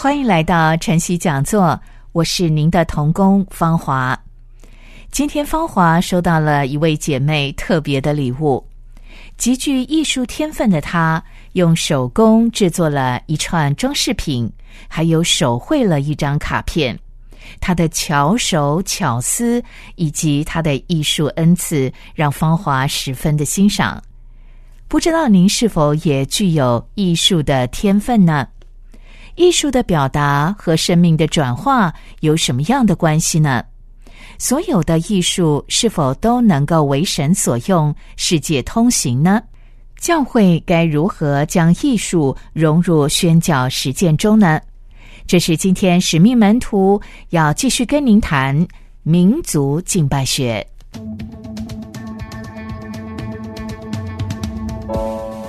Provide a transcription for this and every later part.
欢迎来到晨曦讲座，我是您的童工芳华。今天芳华收到了一位姐妹特别的礼物，极具艺术天分的她用手工制作了一串装饰品，还有手绘了一张卡片。她的巧手巧思以及她的艺术恩赐，让芳华十分的欣赏。不知道您是否也具有艺术的天分呢？艺术的表达和生命的转化有什么样的关系呢？所有的艺术是否都能够为神所用、世界通行呢？教会该如何将艺术融入宣教实践中呢？这是今天使命门徒要继续跟您谈民族敬拜学。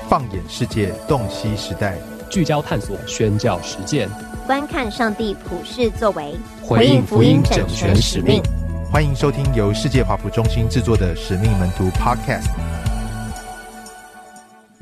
放眼世界，洞悉时代。聚焦探索宣教实践，观看上帝普世作为，回应福音整全使命。欢迎收听由世界华普中心制作的《使命门徒》Podcast。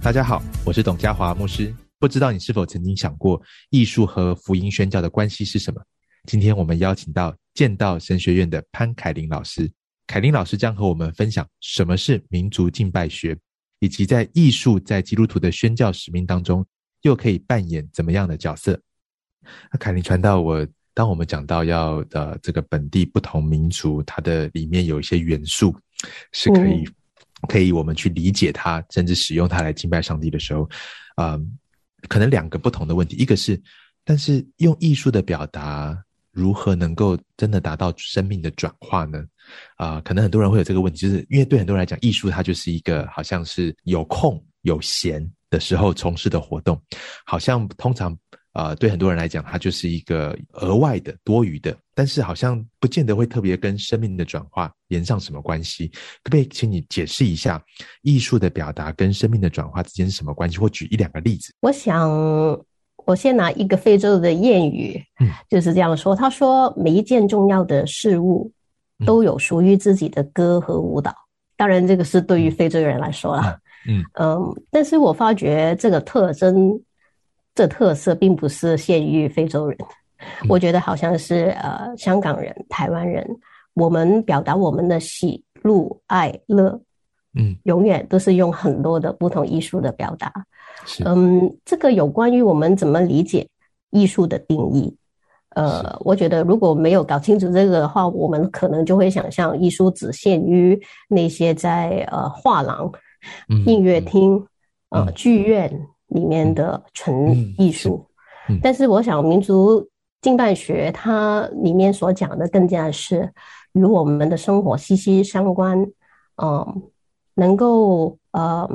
大家好，我是董家华牧师。不知道你是否曾经想过，艺术和福音宣教的关系是什么？今天我们邀请到剑道神学院的潘凯琳老师，凯琳老师将和我们分享什么是民族敬拜学，以及在艺术在基督徒的宣教使命当中。又可以扮演怎么样的角色？那凯琳传道，我当我们讲到要呃这个本地不同民族，它的里面有一些元素是可以可以我们去理解它，甚至使用它来敬拜上帝的时候，啊，可能两个不同的问题，一个是，但是用艺术的表达如何能够真的达到生命的转化呢？啊，可能很多人会有这个问题，就是因为对很多人来讲，艺术它就是一个好像是有空有闲。的时候从事的活动，好像通常呃对很多人来讲，它就是一个额外的多余的，但是好像不见得会特别跟生命的转化连上什么关系。可不可以请你解释一下艺术的表达跟生命的转化之间是什么关系，或举一两个例子？我想，我先拿一个非洲的谚语，嗯，就是这样说。他说，每一件重要的事物都有属于自己的歌和舞蹈。当然，这个是对于非洲人来说了。嗯嗯，但是我发觉这个特征，这特色并不是限于非洲人，我觉得好像是呃香港人、台湾人，我们表达我们的喜怒哀乐，嗯，永远都是用很多的不同艺术的表达。嗯，这个有关于我们怎么理解艺术的定义，呃，我觉得如果没有搞清楚这个的话，我们可能就会想象艺术只限于那些在呃画廊。音乐厅，呃，剧院里面的纯艺术，但是我想民族近代学它里面所讲的更加是与我们的生活息息相关，嗯，能够呃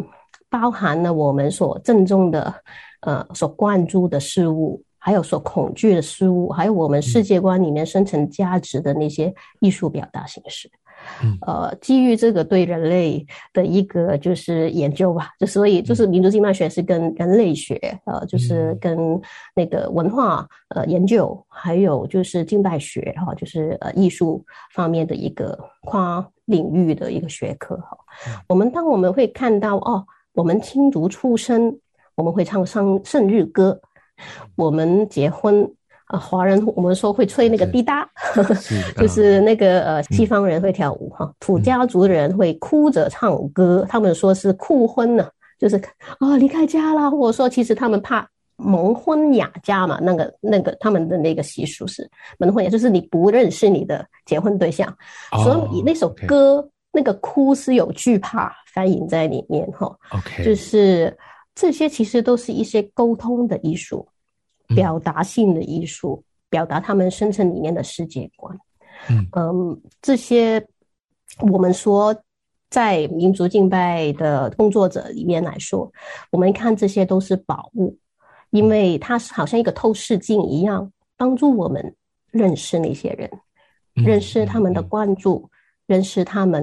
包含了我们所郑重的呃所关注的事物，还有所恐惧的事物，还有我们世界观里面生成价值的那些艺术表达形式。呃，基于这个对人类的一个就是研究吧，就所以就是民族经脉学是跟人类学，呃，就是跟那个文化呃研究，还有就是近代学哈，就是呃艺术方面的一个跨领域的一个学科哈。我们当我们会看到哦，我们青族出生，我们会唱生生日歌，我们结婚。啊，华人我们说会吹那个滴答，就是那个呃，西方人会跳舞哈，土家族的人会哭着唱歌，他们说是酷婚呢，就是啊离开家了。我说其实他们怕蒙婚雅家嘛，那个那个他们的那个习俗是蒙婚雅，就是你不认识你的结婚对象，所以那首歌那个哭是有惧怕反映在里面哈。OK，就是这些其实都是一些沟通的艺术。表达性的艺术，表达他们深层里面的世界观。嗯。这些我们说在民族敬拜的工作者里面来说，我们看这些都是宝物，因为它是好像一个透视镜一样，帮助我们认识那些人，认识他们的关注，认识他们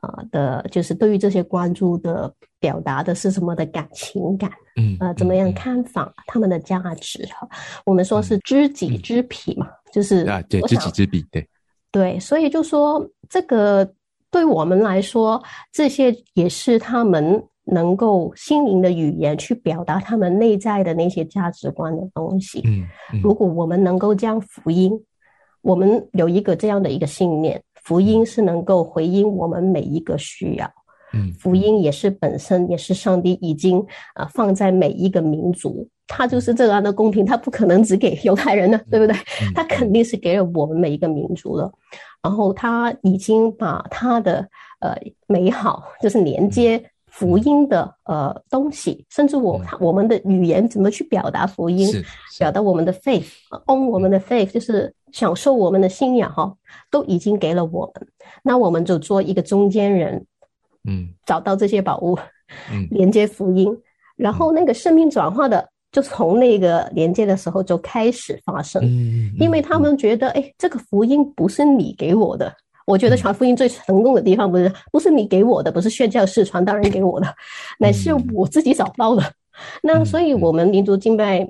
啊的，就是对于这些关注的表达的是什么的感情感，嗯，呃，怎么样看法他们的价值哈？我们说是知己知彼嘛，就是啊，对，知己知彼，对，对，所以就说这个。对我们来说，这些也是他们能够心灵的语言，去表达他们内在的那些价值观的东西。嗯，如果我们能够这样福音，我们有一个这样的一个信念，福音是能够回应我们每一个需要。嗯，福音也是本身也是上帝已经啊放在每一个民族，他就是这样的公平，他不可能只给犹太人的，对不对？他肯定是给了我们每一个民族的。然后他已经把他的呃美好，就是连接福音的呃东西，甚至我我们的语言怎么去表达福音，表达我们的 faith，on 我们的 faith，就是享受我们的信仰哈，都已经给了我们。那我们就做一个中间人，嗯，找到这些宝物，嗯，连接福音，然后那个生命转化的。就从那个连接的时候就开始发生，因为他们觉得，哎，这个福音不是你给我的。我觉得传福音最成功的地方不是不是你给我的，不是宣教士传道人给我的，乃是我自己找到的。那所以，我们民族敬拜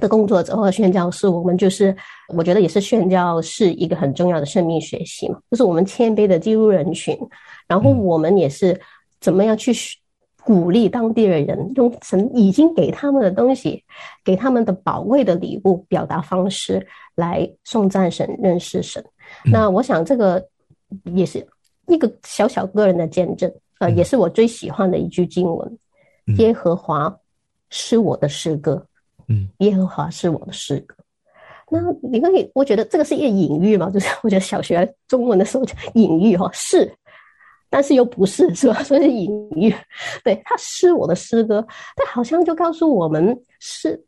的工作者或者宣教士，我们就是我觉得也是宣教是一个很重要的生命学习嘛，就是我们谦卑的进入人群，然后我们也是怎么样去。鼓励当地的人用神已经给他们的东西，给他们的宝贵的礼物表达方式来送赞神、认识神。那我想这个也是一个小小个人的见证，呃，也是我最喜欢的一句经文：耶和华是我的诗歌。嗯，耶和华是我的诗歌。那你可以，我觉得这个是一个隐喻嘛，就是 我觉得小学中文的时候隐喻哈是。但是又不是，是吧？所以是隐喻。对他是，我的诗歌，他好像就告诉我们，是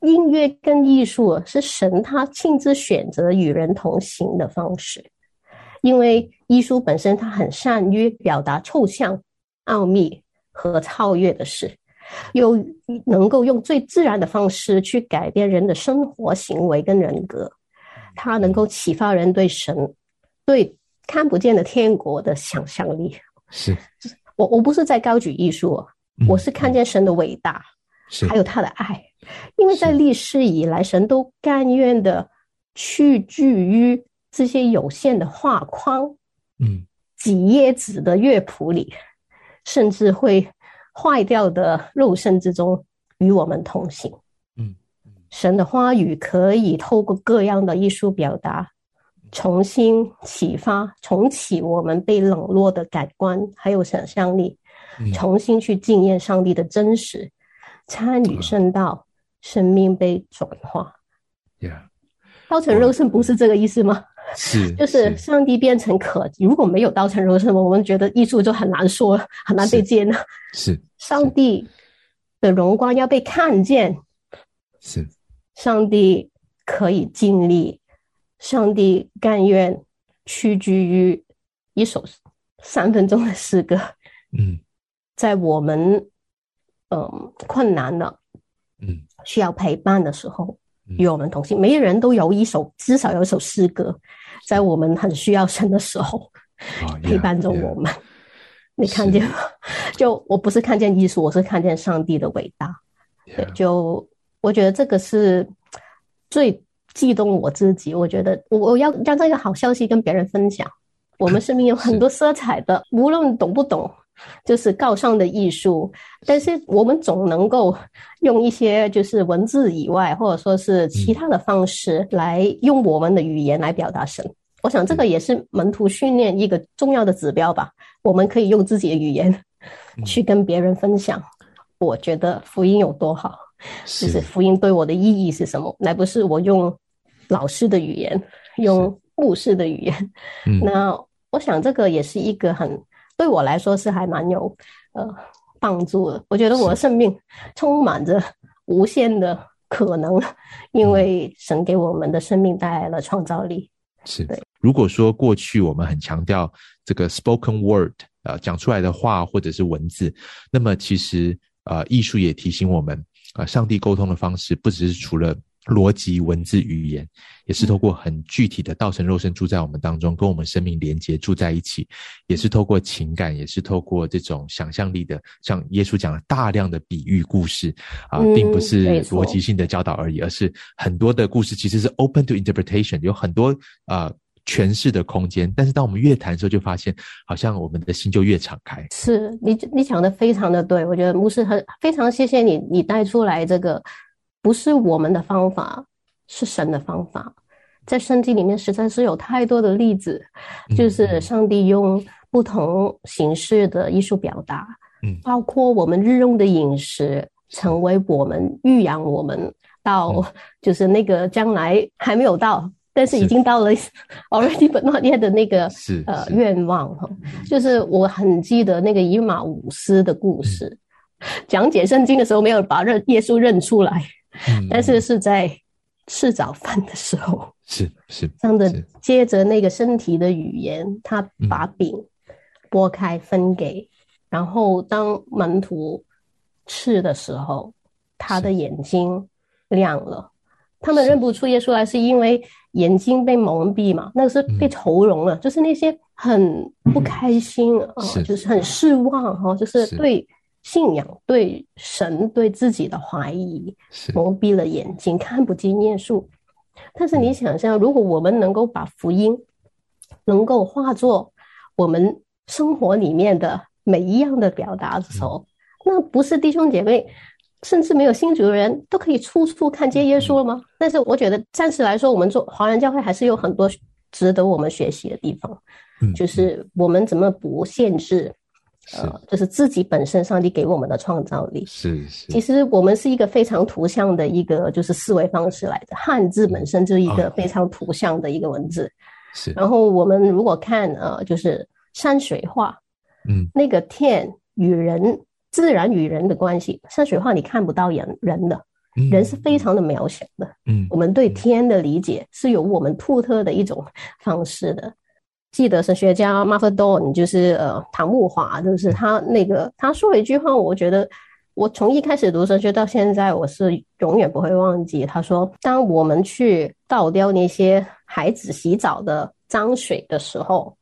音乐跟艺术是神他亲自选择与人同行的方式。因为艺术本身，它很善于表达抽象、奥秘和超越的事，又能够用最自然的方式去改变人的生活行为跟人格。它能够启发人对神，对。看不见的天国的想象力，是我我不是在高举艺术，我是看见神的伟大，还有他的爱，因为在历史以来，神都甘愿的屈居于这些有限的画框，嗯，几页纸的乐谱里，甚至会坏掉的肉身之中与我们同行，嗯，神的话语可以透过各样的艺术表达。重新启发、重启我们被冷落的感官，还有想象力，重新去经验上帝的真实，参与圣道，生命被转化。Yeah，刀成肉身不是这个意思吗？是，就是上帝变成可，如果没有刀成肉身，我们觉得艺术就很难说，很难被接纳。是，上帝的荣光要被看见。是，上帝可以尽力。上帝甘愿屈居于一首三分钟的诗歌，嗯，在我们嗯困难的，嗯需要陪伴的时候，与我们同行。每个人都有一首，至少有一首诗歌，在我们很需要神的时候，陪伴着我们。你看见吗？就我不是看见艺术，我是看见上帝的伟大。对，就我觉得这个是最。激动我自己，我觉得我我要将这个好消息跟别人分享。我们 生命有很多色彩的，无论懂不懂，就是高尚的艺术，但是我们总能够用一些就是文字以外，或者说是其他的方式来用我们的语言来表达神。我想这个也是门徒训练一个重要的指标吧。我们可以用自己的语言去跟别人分享。我觉得福音有多好。就是福音对我的意义是什么？那不是我用老师的语言，用牧师的语言。那我想这个也是一个很对我来说是还蛮有呃帮助的。我觉得我的生命充满着无限的可能，因为神给我们的生命带来了创造力。是对。如果说过去我们很强调这个 spoken word 呃讲出来的话或者是文字。那么其实呃艺术也提醒我们啊，上帝沟通的方式不只是除了。逻辑、文字、语言，也是透过很具体的道成肉身住在我们当中，跟我们生命连接住在一起，也是透过情感，也是透过这种想象力的，像耶稣讲了大量的比喻故事啊，并不是逻辑性的教导而已，而是很多的故事其实是 open to interpretation，有很多啊诠释的空间。但是当我们越谈的时候，就发现好像我们的心就越敞开。是你你讲的非常的对，我觉得牧师很非常谢谢你，你带出来这个。不是我们的方法，是神的方法。在圣经里面，实在是有太多的例子，就是上帝用不同形式的艺术表达，嗯，包括我们日用的饮食，成为我们育养我们到，就是那个将来还没有到，但是已经到了 already but not yet 的那个是呃愿望哈。就是我很记得那个以马五斯的故事，讲解圣经的时候没有把认耶稣认出来。但是是在吃早饭的时候，是是这样的。接着那个身体的语言，他把饼拨开分给，然后当门徒吃的时候，他的眼睛亮了。他们认不出耶稣来，是因为眼睛被蒙蔽嘛？那个是被愁容了，就是那些很不开心啊，就是很失望哈，就是对。信仰对神对自己的怀疑，蒙蔽了眼睛，看不见耶稣。但是你想象，如果我们能够把福音能够化作我们生活里面的每一样的表达的时候，那不是弟兄姐妹，甚至没有新主的人都可以处处看见耶稣了吗？但是我觉得暂时来说，我们做华人教会还是有很多值得我们学习的地方。嗯，就是我们怎么不限制。呃，就是自己本身，上帝给我们的创造力是是。其实我们是一个非常图像的一个就是思维方式来的，汉字本身就是一个非常图像的一个文字。是。然后我们如果看呃，就是山水画，嗯，那个天与人、自然与人的关系，山水画你看不到人人的，人是非常的渺小的。嗯，我们对天的理解是有我们独特的一种方式的。记得神学家 m a r t Don，就是呃唐木华，就是他那个他说了一句话，我觉得我从一开始读神学到现在，我是永远不会忘记。他说：“当我们去倒掉那些孩子洗澡的脏水的时候，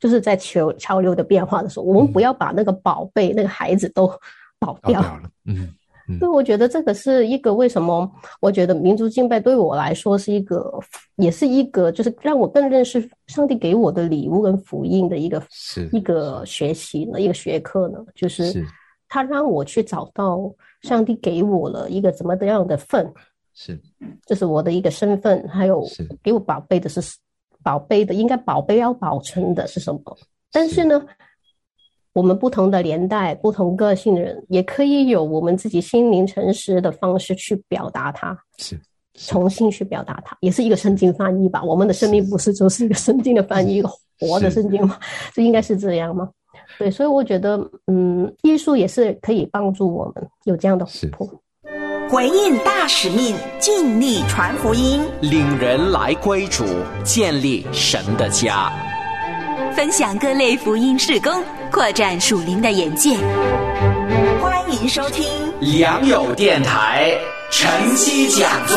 就是在潮潮流的变化的时候，我们不要把那个宝贝那个孩子都倒掉了。”嗯。所以我觉得这个是一个为什么？我觉得民族敬拜对我来说是一个，也是一个，就是让我更认识上帝给我的礼物跟福音的一个，是一个学习呢，一个学科呢，就是他让我去找到上帝给我了一个怎么样的份，是，就是我的一个身份，还有给我宝贝的是宝贝的，应该宝贝要保存的是什么？但是呢？我们不同的年代、不同个性的人，也可以有我们自己心灵诚实的方式去表达它，是重新去表达它，也是一个圣经翻译吧。我们的生命不是就是一个圣经的翻译，一个活的圣经吗？这应该是这样吗？对，所以我觉得，嗯，艺术也是可以帮助我们有这样的活泼。回应大使命，尽力传福音，领人来归主，建立神的家。分享各类福音事工，扩展属灵的眼界。欢迎收听良友电台晨曦讲座。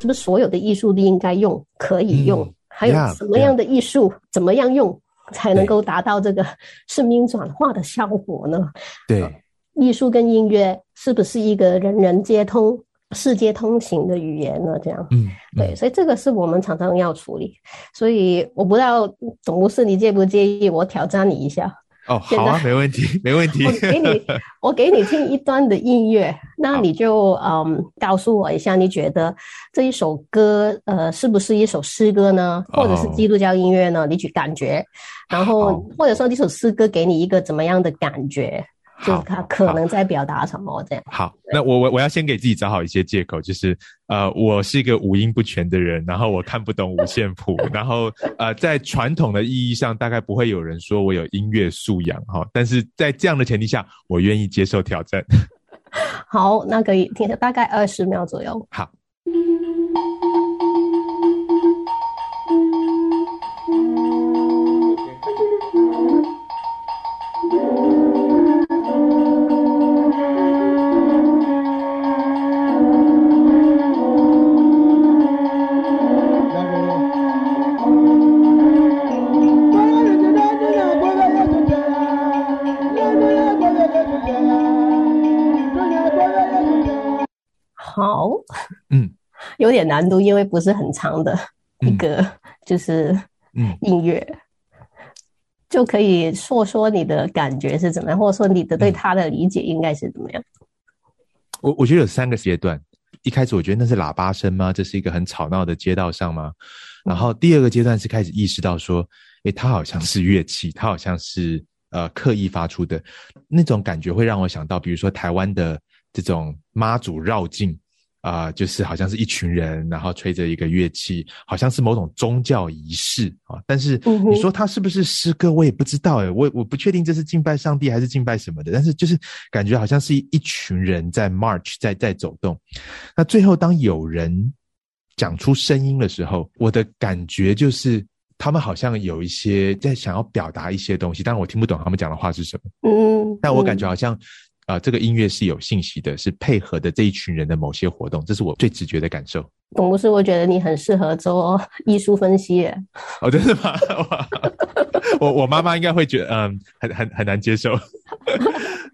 是不是所有的艺术都应该用？可以用？还有什么样的艺术怎么样用才能够达到这个生命转化的效果呢？对，艺术跟音乐是不是一个人人皆通？世界通行的语言呢？这样，嗯，对，所以这个是我们常常要处理。所以我不知道总牧师你介不介意我挑战你一下？哦，好啊，没问题，没问题。我给你，我给你听一段的音乐，那你就嗯告诉我一下，你觉得这一首歌呃是不是一首诗歌呢？或者是基督教音乐呢？你去感觉，然后或者说这首诗歌给你一个怎么样的感觉？就是他可能在表达什么这样。好，那我我我要先给自己找好一些借口，就是呃，我是一个五音不全的人，然后我看不懂五线谱，然后呃，在传统的意义上，大概不会有人说我有音乐素养哈。但是在这样的前提下，我愿意接受挑战。好，那可以听大概二十秒左右。好。好，嗯，有点难度，因为不是很长的一个就是嗯。音乐，就可以说说你的感觉是怎么样，或者说你的对他的理解应该是怎么样。我我觉得有三个阶段，一开始我觉得那是喇叭声吗？这是一个很吵闹的街道上吗？然后第二个阶段是开始意识到说，诶，它好像是乐器，它好像是呃刻意发出的。那种感觉，会让我想到，比如说台湾的这种妈祖绕境。啊，就是好像是一群人，然后吹着一个乐器，好像是某种宗教仪式啊。但是你说它是不是诗歌，我也不知道诶，我我不确定这是敬拜上帝还是敬拜什么的。但是就是感觉好像是一一群人在 march，在在走动。那最后当有人讲出声音的时候，我的感觉就是他们好像有一些在想要表达一些东西，但我听不懂他们讲的话是什么。嗯，但我感觉好像。啊，这个音乐是有信息的，是配合的这一群人的某些活动，这是我最直觉的感受。董博士，我觉得你很适合做 艺术分析。哦，真的吗？我我妈妈应该会觉得，嗯，很很很难接受。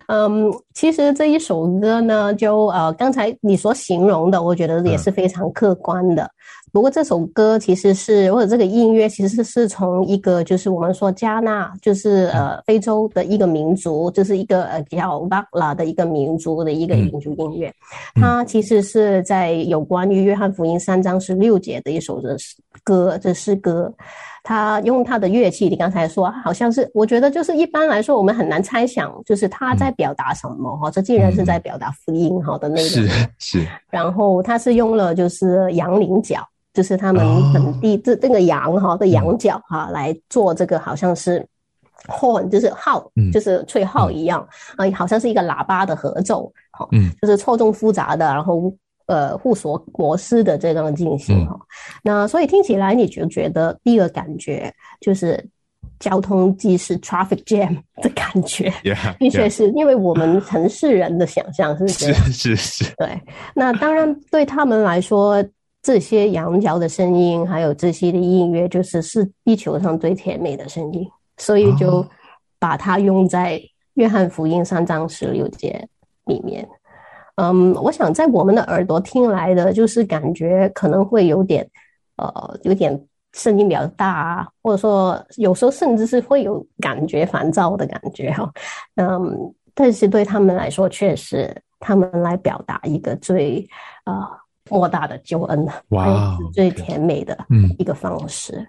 嗯，其实这一首歌呢，就呃，刚才你所形容的，我觉得也是非常客观的。不过这首歌其实是，或者这个音乐其实是从一个就是我们说加纳，就是呃非洲的一个民族，就是一个呃叫巴拉的一个民族的一个民族音乐。它其实是在有关于约翰福音三章十六节的一首的歌，这诗歌。他用他的乐器，你刚才说好像是，我觉得就是一般来说我们很难猜想，就是他在表达什么哈。这竟然是在表达福音哈的那个。是是。然后他是用了就是羊铃角。就是他们本地这这个羊哈的羊角哈来做这个好像是 horn，就是号，就是吹号一样啊，好像是一个喇叭的合奏，哈，嗯，就是错综复杂的，然后呃互锁模式的这样进行哈。那所以听起来你就觉得第一个感觉就是交通即是 traffic jam 的感觉，的确是因为我们城市人的想象是这样，是是，对。那当然对他们来说。这些羊角的声音，还有这些的音乐，就是是地球上最甜美的声音，所以就把它用在约翰福音三章十六节里面。嗯，我想在我们的耳朵听来的，就是感觉可能会有点，呃，有点声音比较大啊，或者说有时候甚至是会有感觉烦躁的感觉哈。嗯，但是对他们来说，确实他们来表达一个最啊。莫大的救恩，哇，最甜美的一个方式。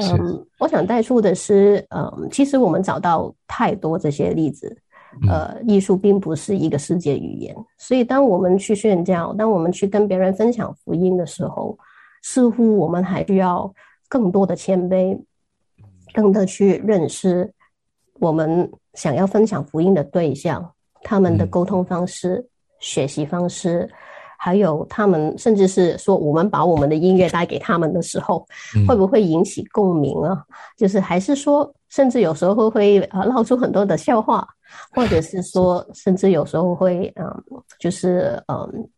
嗯，我想带出的是，嗯，其实我们找到太多这些例子。呃，艺术并不是一个世界语言，所以当我们去宣教，当我们去跟别人分享福音的时候，似乎我们还需要更多的谦卑，更的去认识我们想要分享福音的对象，他们的沟通方式、学习方式。还有他们，甚至是说，我们把我们的音乐带给他们的时候，会不会引起共鸣啊？就是还是说，甚至有时候会会呃闹出很多的笑话，或者是说，甚至有时候会嗯，就是嗯，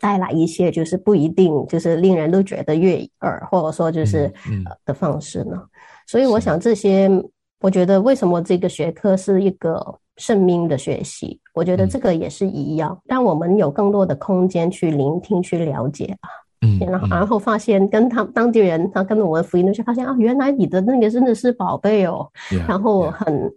带来一些就是不一定就是令人都觉得悦耳，或者说就是的方式呢？所以我想这些，我觉得为什么这个学科是一个。生命的学习，我觉得这个也是一样，让我们有更多的空间去聆听、去了解啊。嗯，然后然后发现跟他当地人，他跟着我们福音的时候，发现啊，原来你的那个真的是宝贝哦。然后很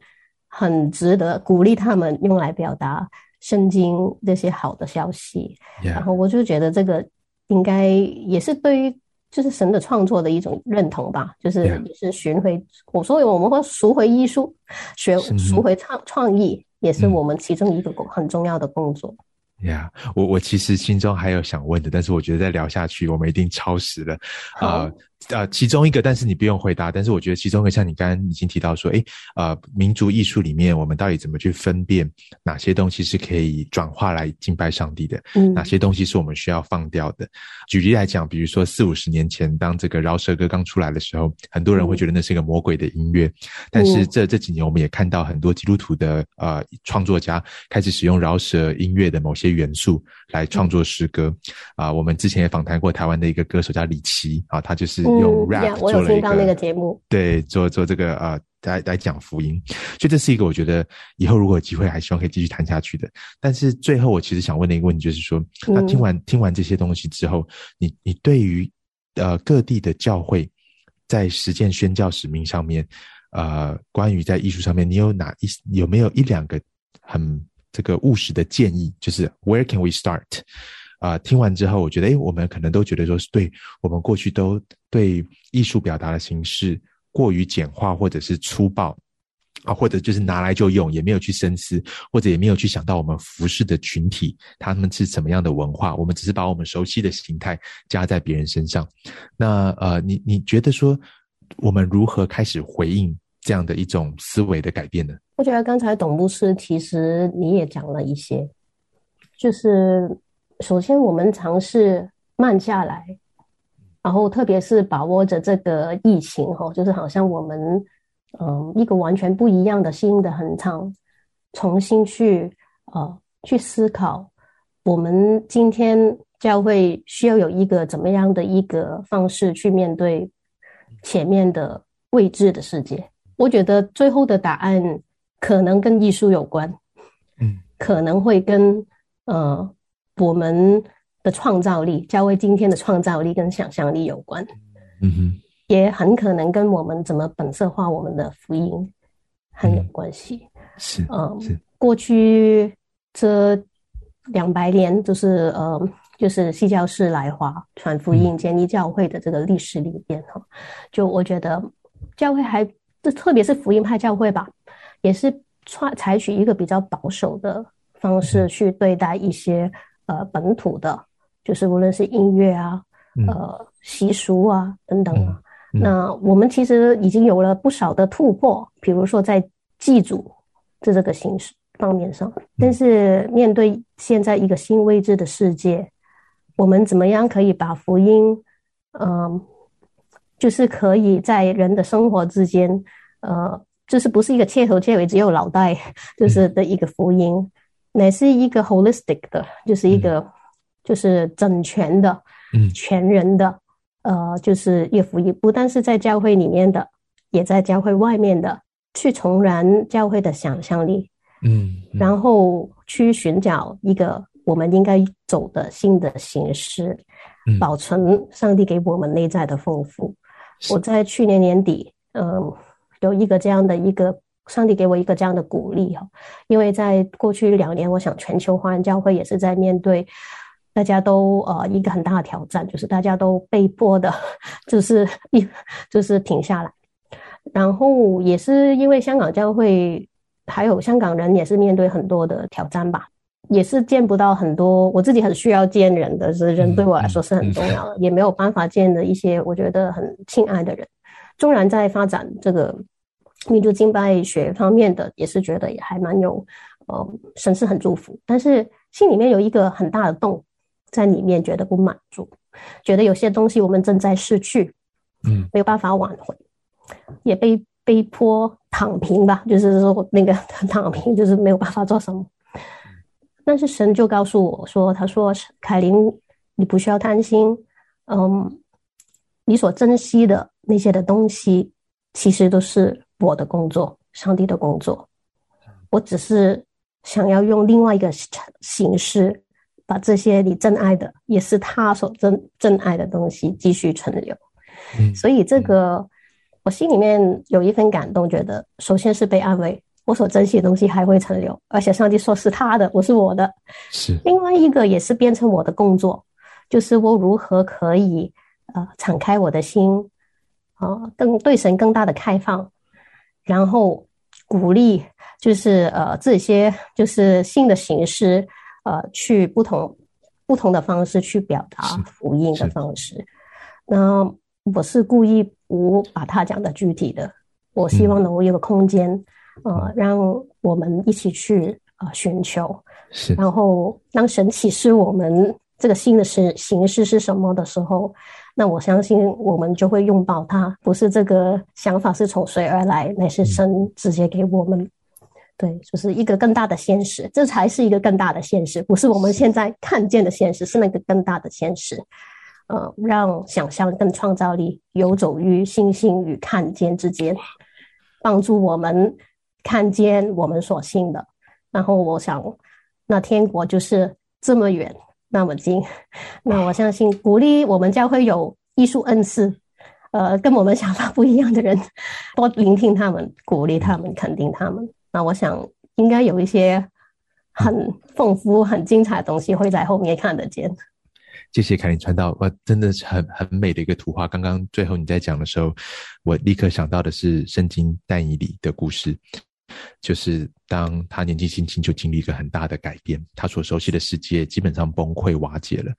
很值得鼓励他们用来表达圣经这些好的消息。然后我就觉得这个应该也是对于。就是神的创作的一种认同吧，就是也是寻回我所以我们会赎回艺术，学赎回创创意，也是我们其中一个工很重要的工作。呀，我我其实心中还有想问的，但是我觉得再聊下去，我们一定超时了啊。呃，其中一个，但是你不用回答。但是我觉得其中一个，像你刚刚已经提到说，诶，呃，民族艺术里面，我们到底怎么去分辨哪些东西是可以转化来敬拜上帝的？嗯，哪些东西是我们需要放掉的？举例来讲，比如说四五十年前，当这个饶舌歌刚出来的时候，很多人会觉得那是一个魔鬼的音乐。但是这这几年，我们也看到很多基督徒的呃创作家开始使用饶舌音乐的某些元素来创作诗歌。啊，我们之前也访谈过台湾的一个歌手叫李琦啊，他就是。用 rap 做了一个那个节目，对，做做这个呃来来讲福音，所以这是一个我觉得以后如果有机会，还希望可以继续谈下去的。但是最后，我其实想问的一个问题就是说，那听完听完这些东西之后，你你对于呃各地的教会在实践宣教使命上面，呃，关于在艺术上面，你有哪一有没有一两个很这个务实的建议？就是 Where can we start？啊，听完之后，我觉得，哎，我们可能都觉得说，是对我们过去都对艺术表达的形式过于简化，或者是粗暴，啊，或者就是拿来就用，也没有去深思，或者也没有去想到我们服饰的群体他们是什么样的文化，我们只是把我们熟悉的形态加在别人身上。那呃，你你觉得说，我们如何开始回应这样的一种思维的改变呢？我觉得刚才董牧师其实你也讲了一些，就是。首先，我们尝试慢下来，然后特别是把握着这个疫情，哈，就是好像我们，嗯，一个完全不一样的新的横场，重新去，呃，去思考，我们今天教会需要有一个怎么样的一个方式去面对前面的未知的世界。我觉得最后的答案可能跟艺术有关，嗯，可能会跟，呃。我们的创造力，教会今天的创造力跟想象力有关，嗯哼，也很可能跟我们怎么本色化我们的福音很有关系。是，嗯，是。过去这两百年，就是呃，就是西教士来华传福音、建立教会的这个历史里边，哈，就我觉得教会还，这特别是福音派教会吧，也是采采取一个比较保守的方式去对待一些。呃，本土的，就是无论是音乐啊，呃，习俗啊等等啊，那我们其实已经有了不少的突破，比如说在祭祖这这个形式方面上。但是面对现在一个新未知的世界，我们怎么样可以把福音，嗯，就是可以在人的生活之间，呃，就是不是一个切头切尾只有脑袋 就是的一个福音。乃是一个 holistic 的，就是一个就是整全的，嗯，全人的，呃，就是一个福音，不但是在教会里面的，也在教会外面的，去重燃教会的想象力，嗯，然后去寻找一个我们应该走的新的形式，嗯。保存上帝给我们内在的丰富。我在去年年底，嗯，有一个这样的一个。上帝给我一个这样的鼓励哈，因为在过去两年，我想全球华人教会也是在面对大家都呃一个很大的挑战，就是大家都被迫的，就是一就是停下来，然后也是因为香港教会还有香港人也是面对很多的挑战吧，也是见不到很多我自己很需要见人的，是人对我来说是很重要的，也没有办法见的一些我觉得很亲爱的人，纵然在发展这个。民族敬拜学方面的也是觉得也还蛮有，呃，神是很祝福，但是心里面有一个很大的洞在里面，觉得不满足，觉得有些东西我们正在失去，嗯，没有办法挽回，也被被迫躺平吧，就是说那个躺平，就是没有办法做什么。但是神就告诉我说：“他说凯琳，你不需要贪心，嗯，你所珍惜的那些的东西，其实都是。”我的工作，上帝的工作，我只是想要用另外一个形式，把这些你真爱的，也是他所真真爱的东西继续存留。所以这个我心里面有一份感动，觉得首先是被安慰，我所珍惜的东西还会存留，而且上帝说是他的，不是我的。是另外一个也是变成我的工作，就是我如何可以呃敞开我的心，啊，更对神更大的开放。然后鼓励，就是呃这些就是新的形式，呃去不同不同的方式去表达福音的方式。那我是故意不把它讲的具体的，我希望能够有个空间，呃，让我们一起去啊寻求。是。然后当神启示我们这个新的形形式是什么的时候。那我相信我们就会拥抱它，不是这个想法是从谁而来，乃是神直接给我们。对，就是一个更大的现实，这才是一个更大的现实，不是我们现在看见的现实，是那个更大的现实。呃，让想象跟创造力游走于星星与看见之间。帮助我们看见我们所信的。然后我想，那天国就是这么远，那么近。那我相信鼓励我们教会有艺术恩赐，呃，跟我们想法不一样的人，多聆听他们，鼓励他们，肯定他们。那我想应该有一些很丰富、很精彩的东西会在后面看得见。谢谢凯琳传道，哇，真的是很很美的一个图画。刚刚最后你在讲的时候，我立刻想到的是圣经但以理的故事，就是。当他年纪轻轻就经历一个很大的改变，他所熟悉的世界基本上崩溃瓦解了，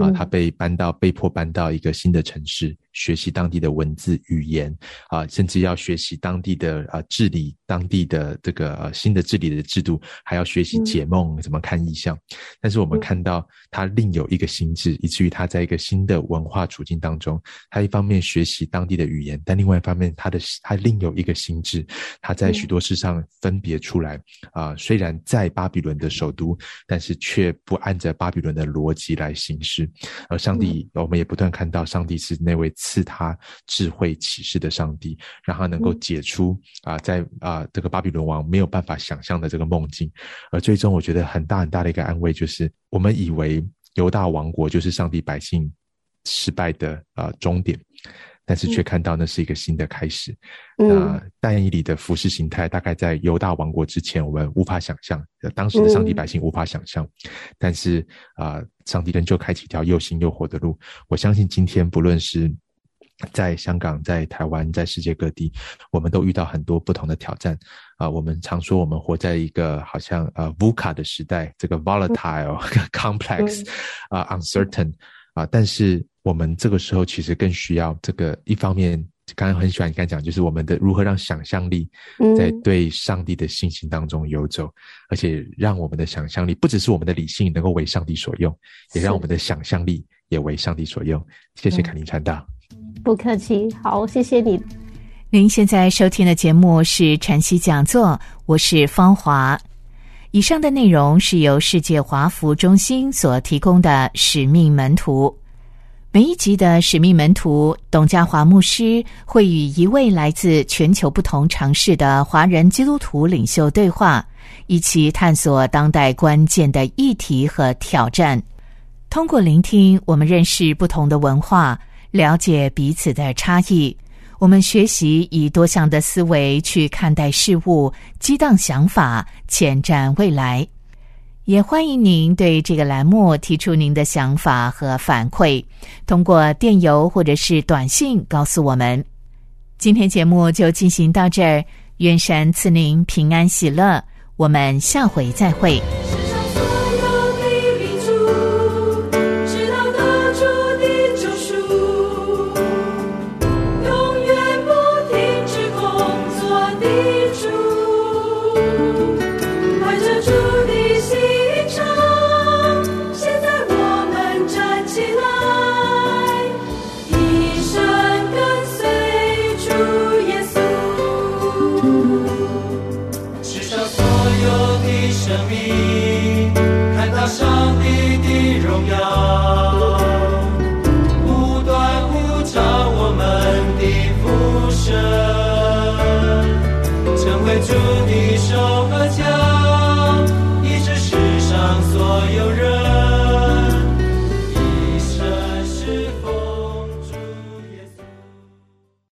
啊，他被搬到被迫搬到一个新的城市，学习当地的文字语言，啊，甚至要学习当地的啊治理当地的这个新的治理的制度，还要学习解梦，怎么看意象。但是我们看到他另有一个心智，以至于他在一个新的文化处境当中，他一方面学习当地的语言，但另外一方面他的他另有一个心智，他在许多事上分别出来。啊，虽然在巴比伦的首都，但是却不按着巴比伦的逻辑来行事。而上帝，我们也不断看到，上帝是那位赐他智慧启示的上帝，让他能够解出啊，在啊这个巴比伦王没有办法想象的这个梦境。而最终，我觉得很大很大的一个安慰，就是我们以为犹大王国就是上帝百姓失败的啊终点。但是却看到那是一个新的开始。那但以理的服饰形态，大概在犹大王国之前，我们无法想象，当时的上帝百姓无法想象。但是啊，上帝仍旧开启一条又新又活的路。我相信今天，不论是在香港、在台湾、在世界各地，我们都遇到很多不同的挑战。啊，我们常说我们活在一个好像呃 VUCA 的时代，这个 volatile、complex、啊 uncertain 啊，但是。我们这个时候其实更需要这个一方面，刚刚很喜欢你刚讲，就是我们的如何让想象力在对上帝的信心当中游走，而且让我们的想象力不只是我们的理性能够为上帝所用，也让我们的想象力也为上帝所用。谢谢凯琳传道，不客气，好，谢谢你。您现在收听的节目是晨曦讲座，我是芳华。以上的内容是由世界华服中心所提供的使命门徒。每一集的使命门徒董家华牧师会与一位来自全球不同城市的华人基督徒领袖对话，一起探索当代关键的议题和挑战。通过聆听，我们认识不同的文化，了解彼此的差异。我们学习以多项的思维去看待事物，激荡想法，前瞻未来。也欢迎您对这个栏目提出您的想法和反馈，通过电邮或者是短信告诉我们。今天节目就进行到这儿，愿神赐您平安喜乐，我们下回再会。